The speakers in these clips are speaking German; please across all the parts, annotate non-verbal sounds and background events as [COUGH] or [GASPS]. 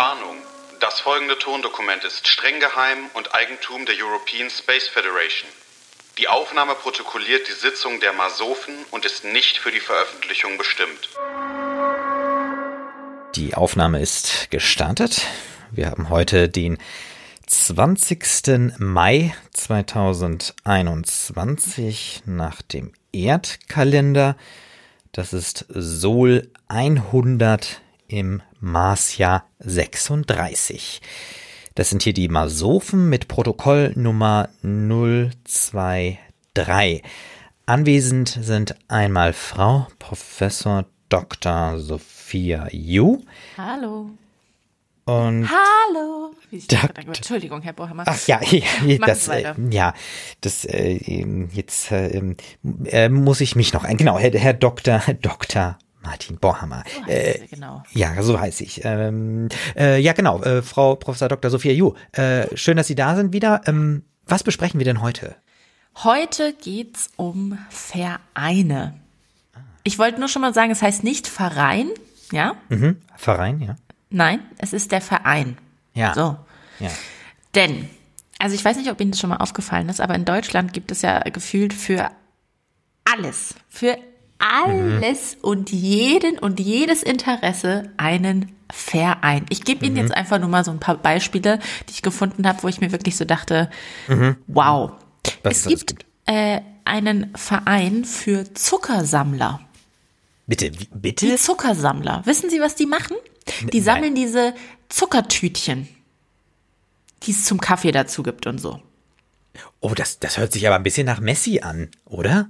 Warnung. Das folgende Tondokument ist streng geheim und Eigentum der European Space Federation. Die Aufnahme protokolliert die Sitzung der Masofen und ist nicht für die Veröffentlichung bestimmt. Die Aufnahme ist gestartet. Wir haben heute den 20. Mai 2021 nach dem Erdkalender. Das ist Sol 100 im Marsjahr 36. Das sind hier die Masophen mit Protokoll Nummer 023. Anwesend sind einmal Frau Professor Dr. Sophia Yu. Hallo. Und Hallo. Entschuldigung, Herr Bohammer. Ach ja, [LAUGHS] ja, das, äh, ja, das äh, jetzt äh, ähm, äh, muss ich mich noch ein. Genau, Herr, Herr Dr. Herr Dr. Martin Borhammer. So Äh, sie, genau. ja, so heiße ich. Ähm, äh, ja, genau, äh, Frau Professor Dr. Sophia Ju. Äh, schön, dass Sie da sind wieder. Ähm, was besprechen wir denn heute? Heute geht's um Vereine. Ich wollte nur schon mal sagen, es heißt nicht Verein, ja? Mhm. Verein, ja. Nein, es ist der Verein. Ja. So. Ja. Denn, also ich weiß nicht, ob Ihnen das schon mal aufgefallen ist, aber in Deutschland gibt es ja gefühlt für alles, für alles und jeden und jedes Interesse einen Verein. Ich gebe Ihnen jetzt einfach nur mal so ein paar Beispiele, die ich gefunden habe, wo ich mir wirklich so dachte, wow. Was es gibt äh, einen Verein für Zuckersammler. Bitte, wie- Die bitte? Zuckersammler. Wissen Sie, was die machen? Die nein. sammeln diese Zuckertütchen, die es zum Kaffee dazu gibt und so. Oh, das, das hört sich aber ein bisschen nach Messi an, oder?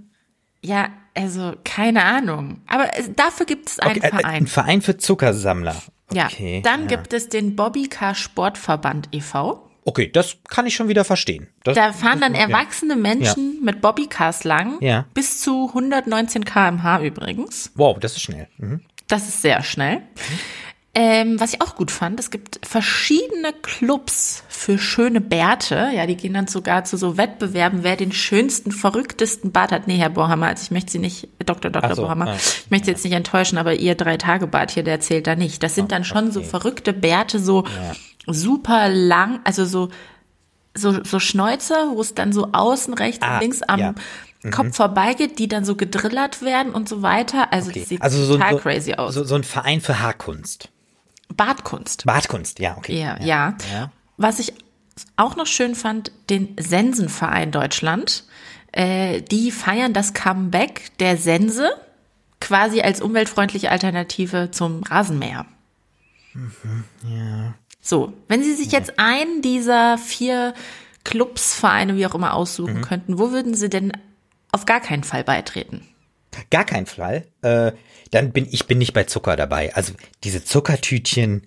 Ja, also keine Ahnung. Aber es, dafür gibt es einen Okay, äh, Verein. Ein Verein für Zuckersammler. Okay, ja, dann ja. gibt es den Bobbycar Sportverband e.V. Okay, das kann ich schon wieder verstehen. Das, Da fahren dann das- ja. erwachsene Menschen mit Bobbycars lang, Ja. bis zu 119 km/h übrigens. Wow, das ist schnell. Mhm. Das ist sehr schnell. Ähm, was ich auch gut fand, es gibt verschiedene Clubs für schöne Bärte. Ja, die gehen dann sogar zu so Wettbewerben, wer den schönsten, verrücktesten Bart hat. Nee, Herr Bohammer, also ich möchte Sie nicht, Dr. Dr. Ach so, Bohammer, ah. ich möchte Sie jetzt nicht enttäuschen, aber Ihr Drei-Tage-Bart hier, der zählt da nicht. Das sind dann schon so verrückte Bärte, so super lang, also so, so, so Schnäuzer, wo es dann so außen rechts Ah, und links am ja. Kopf vorbeigeht, die dann so gedrillert werden und so weiter. Also Okay. das sieht Also so, total so, crazy aus. So, so ein Verein für Haarkunst. Bartkunst. Bartkunst, ja, okay. Ja, ja. ja. Was ich auch noch schön fand, den Sensenverein Deutschland. Äh, die feiern das Comeback der Sense quasi als umweltfreundliche Alternative zum Rasenmäher. ja. So, wenn Sie sich jetzt einen dieser vier Clubs, Vereine, wie auch immer aussuchen Mhm. könnten, wo würden Sie denn auf gar keinen Fall beitreten? Gar kein Fall. Äh, dann bin ich bin nicht bei Zucker dabei. Also diese Zuckertütchen,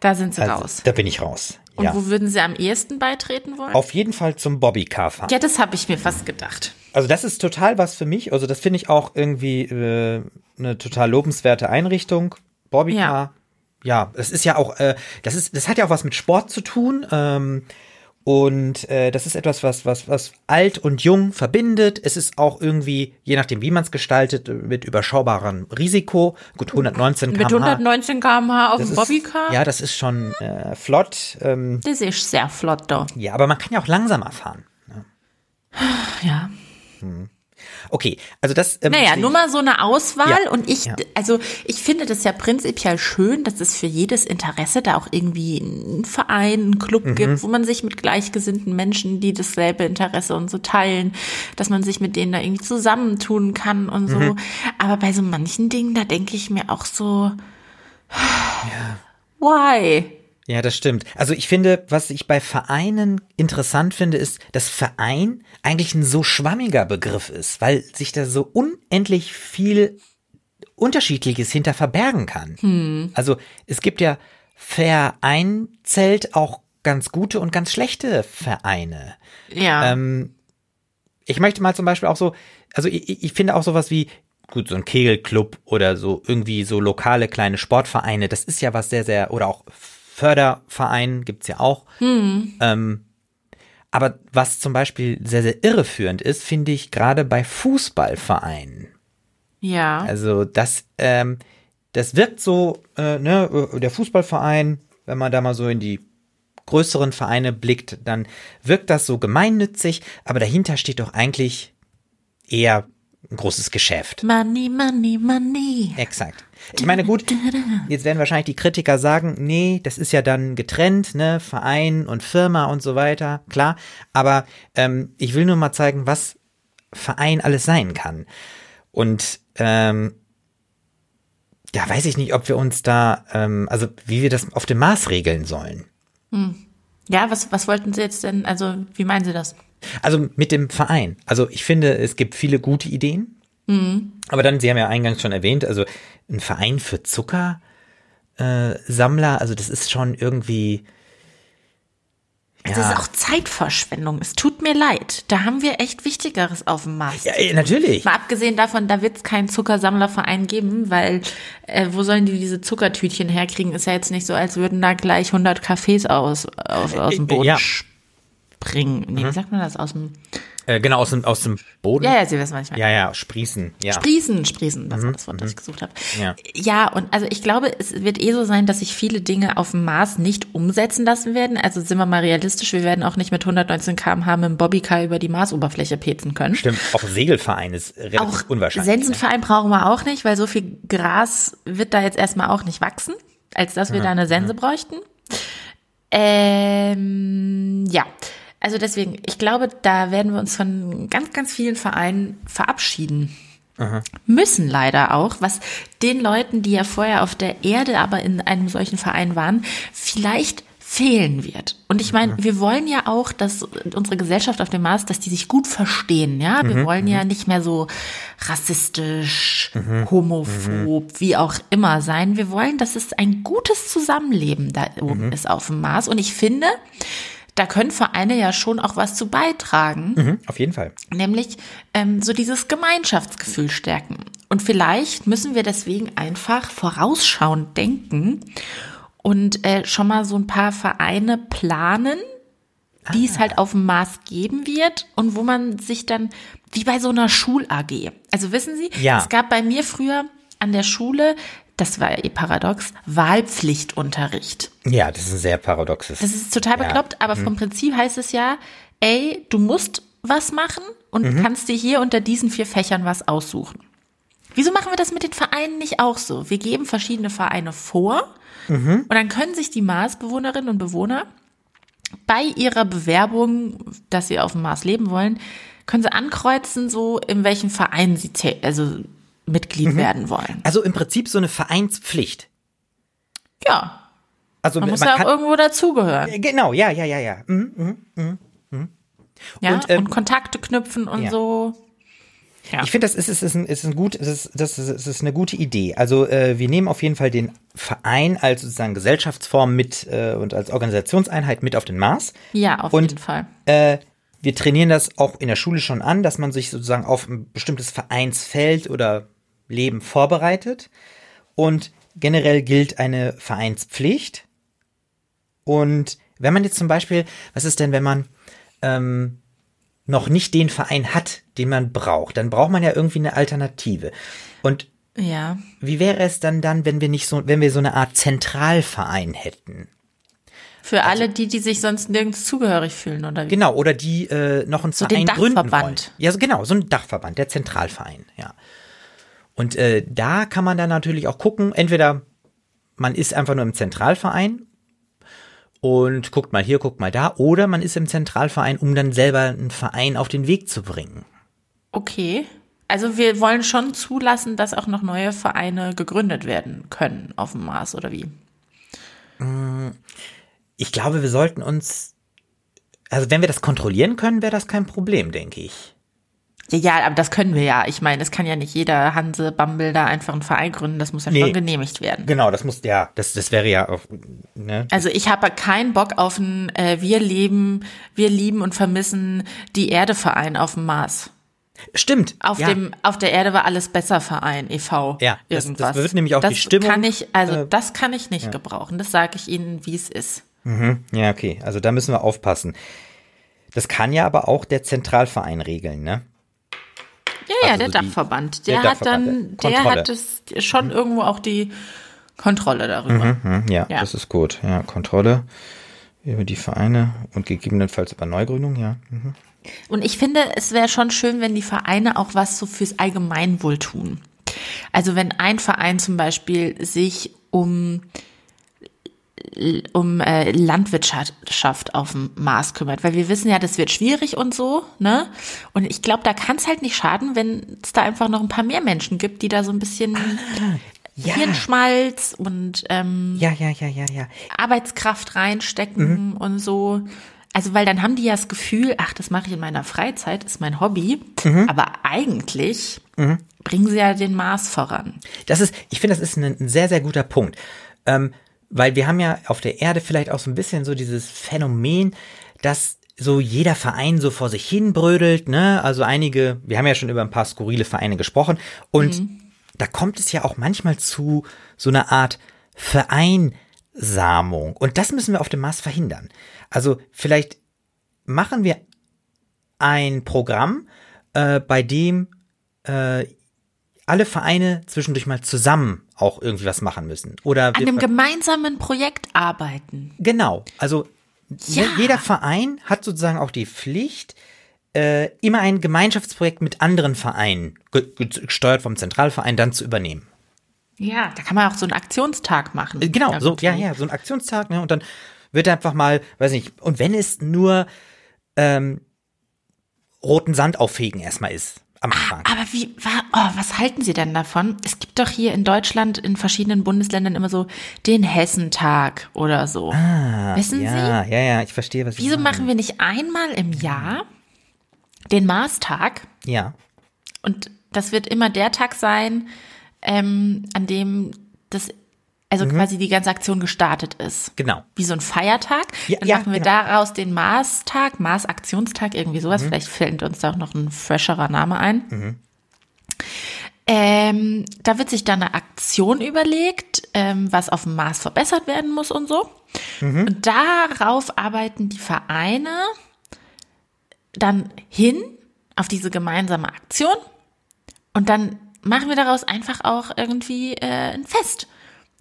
Da sind Sie also, raus. da bin ich raus. Und ja. wo würden Sie am ehesten beitreten wollen? Auf jeden Fall zum Bobbycar fahren. ja, das habe ich mir fast gedacht. Also das ist total was für mich. Also das finde ich auch irgendwie äh, eine total lobenswerte Einrichtung. Bobbycar. Ja, es ist ja auch, äh, das ist, das hat ja auch was mit Sport zu tun. Ähm, und äh, das ist etwas, was, was, was alt und jung verbindet. Es ist auch irgendwie, je nachdem, wie man es gestaltet, mit überschaubarem Risiko. Gut, 119 Mit km/h. 119 km/h auf dem Bobbycar? Ja, das ist schon äh, flott. Ähm, Das ist sehr flott da. ja, aber man kann ja auch langsamer fahren. Ja. Okay, also das. Ähm, Naja, nur mal so eine Auswahl Ja, und ich, ja. also ich finde das ja prinzipiell schön, dass es für jedes Interesse da auch irgendwie einen Verein, einen Club Mhm. gibt, wo man sich mit gleichgesinnten Menschen, die dasselbe Interesse und so teilen, dass man sich mit denen da irgendwie zusammentun kann und so. Mhm. Aber bei so manchen Dingen, da denke ich mir auch so, why? Ja, das stimmt. Also ich finde, was ich bei Vereinen interessant finde, ist, dass Verein eigentlich ein so schwammiger Begriff ist, weil sich da so unendlich viel Unterschiedliches hinter verbergen kann. Also es gibt ja vereinzelt auch ganz gute und ganz schlechte Vereine. Ja. Ähm, ich möchte mal zum Beispiel auch so, also ich, ich finde auch sowas wie, gut, so ein Kegelclub oder so irgendwie so lokale kleine Sportvereine, das ist ja was sehr, sehr, oder auch Förderverein gibt's ja auch. Ähm, aber was zum Beispiel sehr, sehr irreführend ist, finde ich gerade bei Fußballvereinen. ja. Also das, ähm, das wirkt so, äh, ne, der Fußballverein, wenn man da mal so in die größeren Vereine blickt, dann wirkt das so gemeinnützig, aber dahinter steht doch eigentlich eher ein großes Geschäft. Money, money, money. Exakt. Ich meine, gut, jetzt werden wahrscheinlich die Kritiker sagen, nee, das ist ja dann getrennt, ne, Verein und Firma und so weiter, klar. Aber ähm, ich will nur mal zeigen, was Verein alles sein kann. Und ähm, ja, weiß ich nicht, ob wir uns da, ähm, also wie wir das auf dem Maß regeln sollen. Hm. Ja, was, was wollten Sie jetzt denn, also wie meinen Sie das? Also mit dem Verein. Also ich finde, es gibt viele gute Ideen. Mhm. Aber dann, Sie haben ja eingangs schon erwähnt, also ein Verein für Zuckersammler, äh, also das ist schon irgendwie. Ja. Das ist auch Zeitverschwendung. Es tut mir leid. Da haben wir echt Wichtigeres auf dem Markt. Ja, natürlich. Mal abgesehen davon, da wird es keinen Zuckersammlerverein geben, weil äh, wo sollen die diese Zuckertütchen herkriegen? Ist ja jetzt nicht so, als würden da gleich 100 Kaffees aus, aus, aus dem Boden ja. springen. Nee, mhm. wie sagt man das? Aus dem äh, genau, aus dem, aus dem Boden. Ja, ja, Sie wissen, was ich meine. Ja, ja, sprießen. Ja. Sprießen, sprießen, das mhm. war das Wort, das ich mhm. gesucht habe. Ja. ja, und also ich glaube, es wird eh so sein, dass sich viele Dinge auf dem Mars nicht umsetzen lassen werden. Also sind wir mal realistisch, wir werden auch nicht mit 119 km/h mit dem Bobbycar über die Marsoberfläche petzen können. Stimmt, auch Segelverein ist relativ auch unwahrscheinlich. Sensenverein brauchen wir auch nicht, weil so viel Gras wird da jetzt erstmal auch nicht wachsen, als dass wir ja. da eine Sense bräuchten. Ähm, ja. Also deswegen, ich glaube, da werden wir uns von ganz, ganz vielen Vereinen verabschieden. Aha. Müssen leider auch, was den Leuten, die ja vorher auf der Erde aber in einem solchen Verein waren, vielleicht fehlen wird. Und ich meine, wir wollen ja auch, dass unsere Gesellschaft auf dem Mars, dass die sich gut verstehen, ja. Wir mhm, wollen ja mhm. nicht mehr so rassistisch, mhm, homophob, mhm. wie auch immer sein. Wir wollen, dass es ein gutes Zusammenleben da oben mhm. ist auf dem Mars. Und ich finde, da können Vereine ja schon auch was zu beitragen. Mhm, auf jeden Fall. Nämlich ähm, so dieses Gemeinschaftsgefühl stärken. Und vielleicht müssen wir deswegen einfach vorausschauend denken und äh, schon mal so ein paar Vereine planen, die ah. es halt auf dem Mars geben wird und wo man sich dann, wie bei so einer Schul-AG. Also wissen Sie, ja. es gab bei mir früher an der Schule das war eh paradox, Wahlpflichtunterricht. Ja, das ist ein sehr paradoxes. Das ist total bekloppt, ja. aber vom mhm. Prinzip heißt es ja, ey, du musst was machen und mhm. kannst dir hier unter diesen vier Fächern was aussuchen. Wieso machen wir das mit den Vereinen nicht auch so? Wir geben verschiedene Vereine vor mhm. und dann können sich die Marsbewohnerinnen und Bewohner bei ihrer Bewerbung, dass sie auf dem Mars leben wollen, können sie ankreuzen, so in welchem Verein sie also Mitglied mhm. werden wollen. Also im Prinzip so eine Vereinspflicht. Ja. Also man muss man ja auch irgendwo dazugehören. Äh, genau, ja, ja, ja, ja. Mhm, mh, mh, mh. Ja, und, ähm, und, Kontakte knüpfen und ja. so. Ja. Ich finde, das ist, ist, ist, ein, ist, ein gut, das ist, das ist, ist eine gute Idee. Also äh, wir nehmen auf jeden Fall den Verein als sozusagen Gesellschaftsform mit äh, und als Organisationseinheit mit auf den Mars. Ja, auf und, jeden Fall. Äh, wir trainieren das auch in der Schule schon an, dass man sich sozusagen auf ein bestimmtes Vereinsfeld oder Leben vorbereitet. Und generell gilt eine Vereinspflicht. Und wenn man jetzt zum Beispiel, was ist denn, wenn man ähm, noch nicht den Verein hat, den man braucht, dann braucht man ja irgendwie eine Alternative. Und ja. wie wäre es dann dann, wenn wir nicht so, wenn wir so eine Art Zentralverein hätten? Für also, alle die, die sich sonst nirgends zugehörig fühlen, oder wie? Genau, oder die äh, noch einen so Verein den gründen wollen. Ja, so, genau, so ein Dachverband, der Zentralverein, ja. Und äh, da kann man dann natürlich auch gucken, entweder man ist einfach nur im Zentralverein und guckt mal hier, guckt mal da, oder man ist im Zentralverein, um dann selber einen Verein auf den Weg zu bringen. Okay. Also wir wollen schon zulassen, dass auch noch neue Vereine gegründet werden können auf dem Mars, oder wie? Mm, ich glaube, wir sollten uns, also wenn wir das kontrollieren können, wäre das kein Problem, denke ich. Ja, aber das können wir ja. Ich meine, es kann ja nicht jeder Hanse Bumble da einfach einen Verein gründen. Das muss ja nee, schon genehmigt werden. Genau, das muss, ja, das, das wäre ja auch, ne? Also ich habe keinen Bock auf ein äh, Wir leben, wir lieben und vermissen die Erde Verein auf dem Mars. Stimmt. Auf ja. dem, auf der Erde war alles besser Verein, e.V. Ja, irgendwas. Das, das wird nämlich auch das die Stimmung. Kann ich, also äh, das kann ich nicht ja. gebrauchen. Das sage ich Ihnen, wie es ist. Mhm. Ja, okay. Also da müssen wir aufpassen. Das kann ja aber auch der Zentralverein regeln, ne? Ja, ja, also der so Dachverband. Der, der hat dann, der, der hat es schon mhm. irgendwo auch die Kontrolle darüber. Mhm, ja, Ja. das ist gut. Ja, Kontrolle über die Vereine und gegebenenfalls über Neugründung, ja. Mhm. Und ich finde, es wäre schon schön, wenn die Vereine auch was so fürs Allgemeinwohl tun. Also wenn ein Verein zum Beispiel sich um um äh, Landwirtschaft auf dem Mars kümmert, weil wir wissen ja, das wird schwierig und so, ne? Und ich glaube, da kann es halt nicht schaden, wenn es da einfach noch ein paar mehr Menschen gibt, die da so ein bisschen ja. Hirnschmalz und ähm, Ja, ja, ja, ja, ja. Arbeitskraft reinstecken und so. Also, weil dann haben die ja das Gefühl, ach, das mache ich in meiner Freizeit, ist mein Hobby. Aber eigentlich bringen sie ja den Mars voran. Das ist, ich finde, das ist ein, ein sehr, sehr guter Punkt. Ähm, weil wir haben ja auf der Erde vielleicht auch so ein bisschen so dieses Phänomen, dass so jeder Verein so vor sich hin brödelt, ne? Also einige, wir haben ja schon über ein paar skurrile Vereine gesprochen und da kommt es ja auch manchmal zu so einer Art Vereinsamung und das müssen wir auf dem Mars verhindern. Also vielleicht machen wir ein Programm, äh, bei dem äh, alle Vereine zwischendurch mal zusammen auch irgendwie was machen müssen. Oder An einem gemeinsamen Projekt arbeiten. genau, also Ja. je- jeder Verein hat sozusagen auch die Pflicht, äh, immer ein Gemeinschaftsprojekt mit anderen Vereinen, ge ge- gesteuert vom Zentralverein, dann zu übernehmen. Ja, da kann man auch so einen Aktionstag machen. Äh, Genau, so, ja, ja, so ein Aktionstag, ne? Und dann wird einfach mal, weiß nicht, und wenn es nur ähm, roten Sand auffegen erstmal ist am Anfang. Aber wie, oh, was halten Sie denn davon? Es gibt doch hier in Deutschland in verschiedenen Bundesländern immer so den Hessentag oder so. Wissen Sie? Ah, ja, ja, ja, ich verstehe, was Sie Wieso machen wir nicht einmal im Jahr den Marstag? Ja, Und das wird immer der Tag sein, ähm, an dem das, also quasi die ganze Aktion gestartet ist. genau. Wie so ein Feiertag. Ja, Dann ja, machen wir genau. Mhm. daraus den Mars-Tag, Mars-Aktionstag, irgendwie sowas. Vielleicht fällt uns da auch noch ein fresherer Name ein. Mhm. Ähm, da wird sich dann eine Aktion überlegt, ähm, was auf dem Mars verbessert werden muss und so. Mhm. Und darauf arbeiten die Vereine dann hin auf diese gemeinsame Aktion. Und dann machen wir daraus einfach auch irgendwie äh, ein Fest.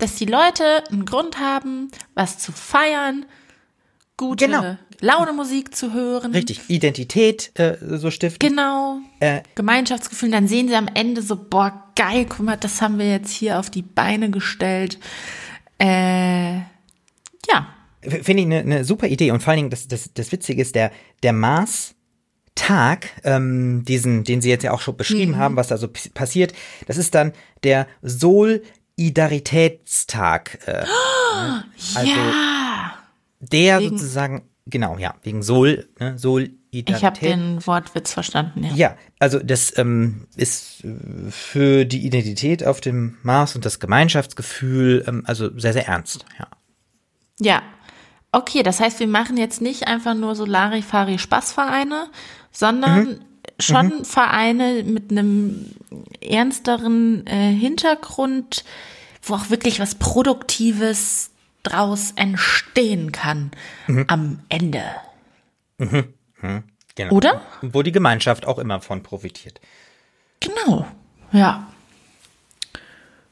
Dass die Leute einen Grund haben, was zu feiern, gute Genau. Launemusik zu hören. Richtig, Identität äh, so stiften. Genau. Äh, Gemeinschaftsgefühl. Dann sehen sie am Ende so, boah, geil, guck mal, das haben wir jetzt hier auf die Beine gestellt. Äh, ja. Finde ich eine ne super Idee und vor allen Dingen, das, das, das Witzige ist, der, der Mars-Tag, ähm, diesen, den Sie jetzt ja auch schon beschrieben haben, was da so passiert, das ist dann der Solidaritätstag. Äh, ne? [GASPS] also ja. der wegen- sozusagen, genau, ja, wegen Sol, ne, Solidarität. Ich habe den Wortwitz verstanden, ja. Ja, also das ähm, ist äh, für die Identität auf dem Mars und das Gemeinschaftsgefühl ähm, also sehr, sehr ernst. Ja. Ja. Okay, das heißt, wir machen jetzt nicht einfach nur so Larifari-Spaßvereine, sondern schon Vereine mit einem ernsteren äh, Hintergrund, wo auch wirklich was Produktives draus entstehen kann am Ende. Genau. Oder? Wo die Gemeinschaft auch immer von profitiert. Genau. Ja.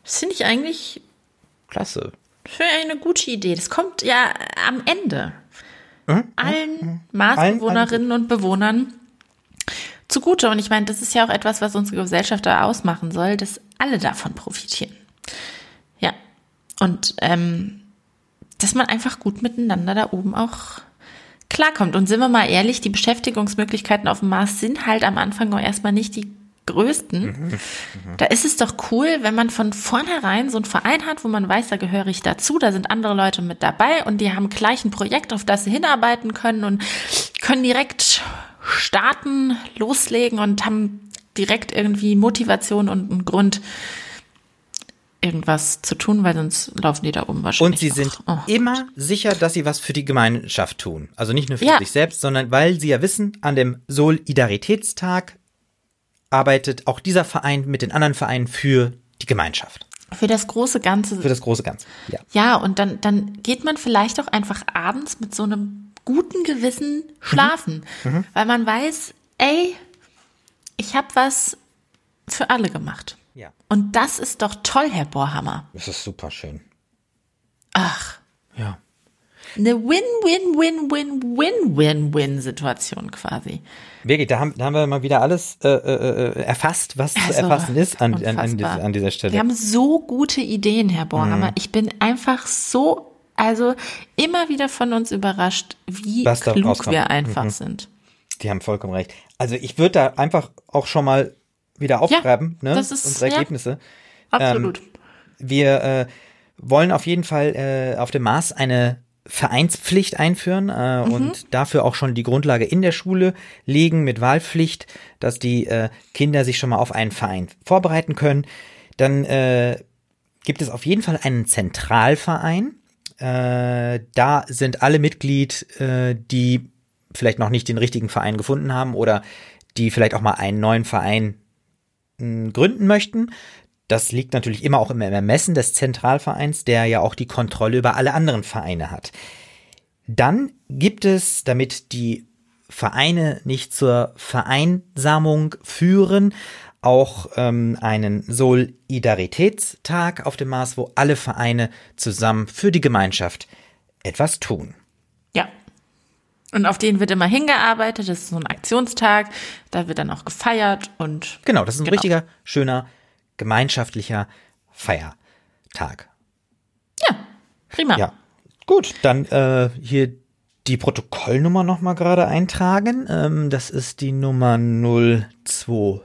Das finde ich eigentlich Klasse. für eine gute Idee. Das kommt ja am Ende Mhm. allen Marsbewohnerinnen und Bewohnern zugute. Und ich meine, das ist ja auch etwas, was unsere Gesellschaft da ausmachen soll, dass alle davon profitieren. Ja. Und ähm, dass man einfach gut miteinander da oben auch klarkommt. Und sind wir mal ehrlich, die Beschäftigungsmöglichkeiten auf dem Mars sind halt am Anfang auch erstmal nicht die größten. Da ist es doch cool, wenn man von vornherein so einen Verein hat, wo man weiß, da gehöre ich dazu, da sind andere Leute mit dabei und die haben gleich ein Projekt, auf das sie hinarbeiten können und können direkt starten, loslegen und haben direkt irgendwie Motivation und einen Grund, irgendwas zu tun, weil sonst laufen die da oben wahrscheinlich. Und sie sind oh. immer sicher, dass sie was für die Gemeinschaft tun. Also nicht nur für Ja. sich selbst, sondern weil sie ja wissen, an dem Solidaritätstag arbeitet auch dieser Verein mit den anderen Vereinen für die Gemeinschaft, für das große Ganze für das große Ganze. Ja. Ja, und dann, dann geht man vielleicht auch einfach abends mit so einem guten Gewissen schlafen, weil man weiß, ey, ich habe was für alle gemacht. Ja. Und das ist doch toll, Herr Bohrhammer. Das ist super schön. Ach. Ja. Eine Win-Win-Win-Win-Win-Win-Win-Situation quasi. Wirklich, da haben, da haben wir mal wieder alles äh, äh, erfasst, was also, zu erfassen ist an, an, an, dieser, an, dieser Stelle. Wir haben so gute Ideen, Herr Borhammer. Mhm. Ich bin einfach so, also immer wieder von uns überrascht, wie was klug wir einfach mhm. sind. Die haben vollkommen recht. Also ich würde da einfach auch schon mal wieder aufschreiben, ja, ne? Das ist, unsere Ergebnisse. Ja, absolut. Ähm, wir äh, wollen auf jeden Fall äh, auf dem Mars eine Vereinspflicht einführen äh, mhm. und dafür auch schon die Grundlage in der Schule legen mit Wahlpflicht, dass die äh, Kinder sich schon mal auf einen Verein vorbereiten können. Dann äh, gibt es auf jeden Fall einen Zentralverein. Äh, da sind alle Mitglied, äh, die vielleicht noch nicht den richtigen Verein gefunden haben oder die vielleicht auch mal einen neuen Verein hm, gründen möchten. Das liegt natürlich immer auch im Ermessen des Zentralvereins, der ja auch die Kontrolle über alle anderen Vereine hat. Dann gibt es, damit die Vereine nicht zur Vereinsamung führen, auch ähm, einen Solidaritätstag auf dem Mars, wo alle Vereine zusammen für die Gemeinschaft etwas tun. Ja. Und auf den wird immer hingearbeitet. Das ist so ein Aktionstag. Da wird dann auch gefeiert und. Genau, das ist ein genau. richtiger, schöner gemeinschaftlicher Feiertag. Ja, prima. Ja, gut, dann äh, hier die Protokollnummer nochmal gerade eintragen. Ähm, das ist die Nummer 023.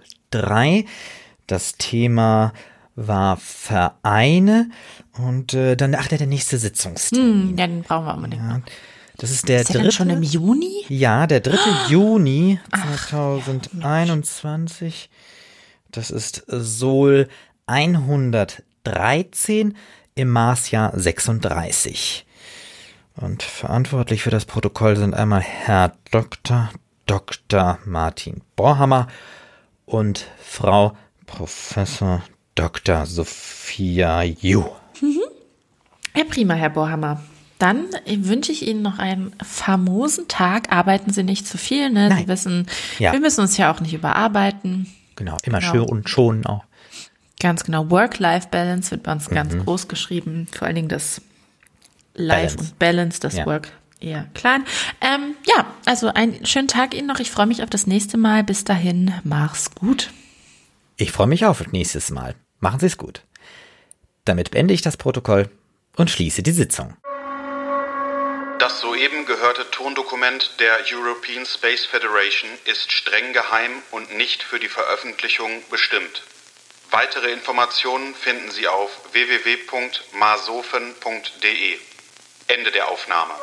Das Thema war Vereine und äh, dann ach der nächste Sitzungstermin. Hm, ja, den brauchen wir nicht. Ja, das ist der ist dritte. schon im Juni? Ja, der dritte oh. Juni 2021. Ach, das ist Sol 113 im Marsjahr 36. Und verantwortlich für das Protokoll sind einmal Herr Dr. Dr. Martin Borhammer und Frau Professor Dr. Sophia Ju. Mhm. Ja, prima, Herr Borhammer. Dann wünsche ich Ihnen noch einen famosen Tag. Arbeiten Sie nicht zu viel, ne? Nein. Sie wissen, ja. wir müssen uns ja auch nicht überarbeiten. Genau, immer genau. schön und schonen auch. Ganz genau. Work-Life-Balance wird bei uns mhm. ganz groß geschrieben. Vor allen Dingen das Life Balance. und Balance, das ja. Work eher klein. Ähm, ja, also einen schönen Tag Ihnen noch. Ich freue mich auf das nächste Mal. Bis dahin, mach's gut. Ich freue mich auf nächstes Mal. Machen Sie es gut. Damit beende ich das Protokoll und schließe die Sitzung. Das soeben gehörte Tondokument der European Space Federation ist streng geheim und nicht für die Veröffentlichung bestimmt. Weitere Informationen finden Sie auf www.masofen.de. Ende der Aufnahme.